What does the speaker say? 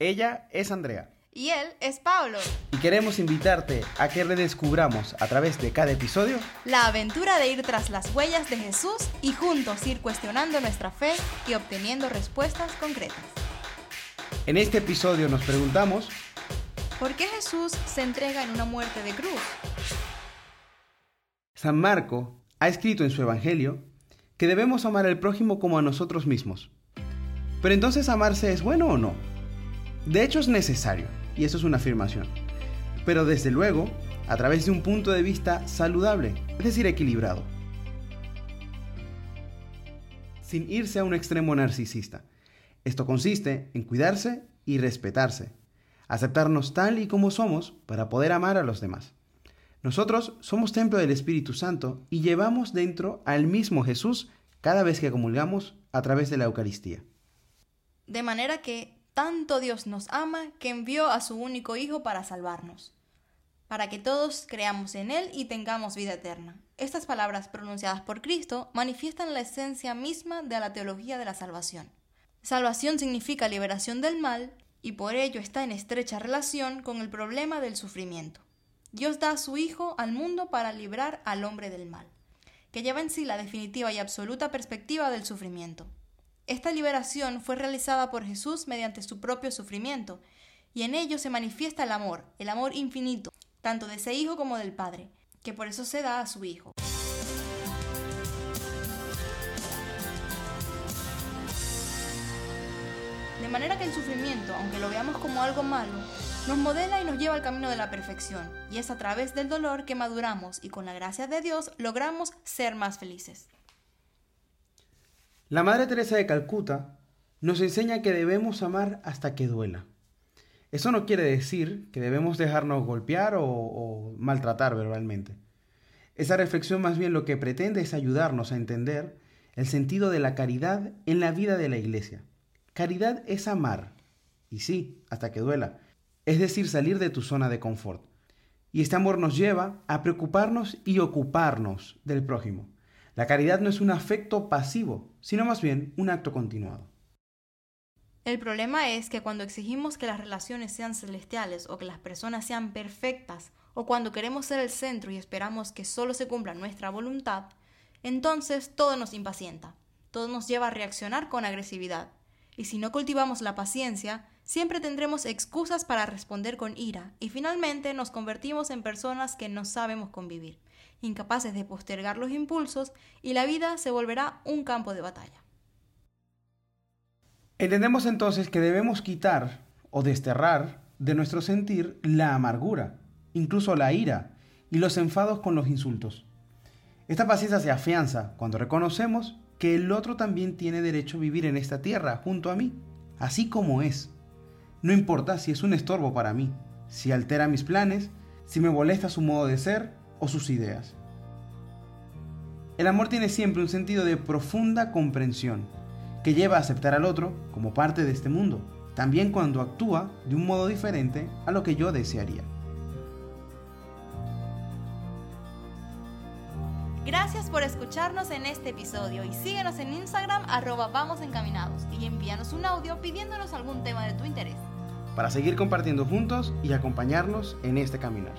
Ella es Andrea. Y él es Pablo. Y queremos invitarte a que redescubramos a través de cada episodio la aventura de ir tras las huellas de Jesús y juntos ir cuestionando nuestra fe y obteniendo respuestas concretas. En este episodio nos preguntamos ¿Por qué Jesús se entrega en una muerte de cruz? San Marco ha escrito en su Evangelio que debemos amar al prójimo como a nosotros mismos. Pero entonces amarse es bueno o no? De hecho es necesario y eso es una afirmación. Pero desde luego, a través de un punto de vista saludable, es decir, equilibrado. Sin irse a un extremo narcisista. Esto consiste en cuidarse y respetarse, aceptarnos tal y como somos para poder amar a los demás. Nosotros somos templo del Espíritu Santo y llevamos dentro al mismo Jesús cada vez que comulgamos a través de la Eucaristía. De manera que tanto Dios nos ama que envió a su único Hijo para salvarnos, para que todos creamos en Él y tengamos vida eterna. Estas palabras pronunciadas por Cristo manifiestan la esencia misma de la teología de la salvación. Salvación significa liberación del mal y por ello está en estrecha relación con el problema del sufrimiento. Dios da a su Hijo al mundo para librar al hombre del mal, que lleva en sí la definitiva y absoluta perspectiva del sufrimiento. Esta liberación fue realizada por Jesús mediante su propio sufrimiento, y en ello se manifiesta el amor, el amor infinito, tanto de ese Hijo como del Padre, que por eso se da a su Hijo. De manera que el sufrimiento, aunque lo veamos como algo malo, nos modela y nos lleva al camino de la perfección, y es a través del dolor que maduramos y con la gracia de Dios logramos ser más felices. La Madre Teresa de Calcuta nos enseña que debemos amar hasta que duela. Eso no quiere decir que debemos dejarnos golpear o, maltratar verbalmente. Esa reflexión más bien lo que pretende es ayudarnos a entender el sentido de la caridad en la vida de la Iglesia. Caridad es amar, y sí, hasta que duela, es decir, salir de tu zona de confort. Y este amor nos lleva a preocuparnos y ocuparnos del prójimo. La caridad no es un afecto pasivo, sino más bien un acto continuado. El problema es que cuando exigimos que las relaciones sean celestiales o que las personas sean perfectas, o cuando queremos ser el centro y esperamos que solo se cumpla nuestra voluntad, entonces todo nos impacienta, todo nos lleva a reaccionar con agresividad. Y si no cultivamos la paciencia, siempre tendremos excusas para responder con ira y finalmente nos convertimos en personas que no sabemos convivir incapaces de postergar los impulsos, y la vida se volverá un campo de batalla. Entendemos entonces que debemos quitar o desterrar de nuestro sentir la amargura, incluso la ira y los enfados con los insultos. Esta paciencia se afianza cuando reconocemos que el otro también tiene derecho a vivir en esta tierra junto a mí, así como es. No importa si es un estorbo para mí, si altera mis planes, si me molesta su modo de ser o sus ideas. El amor tiene siempre un sentido de profunda comprensión, que lleva a aceptar al otro como parte de este mundo, también cuando actúa de un modo diferente a lo que yo desearía. Gracias por escucharnos en este episodio y síguenos en Instagram arroba vamos encaminados y envíanos un audio pidiéndonos algún tema de tu interés. Para seguir compartiendo juntos y acompañarnos en este caminar.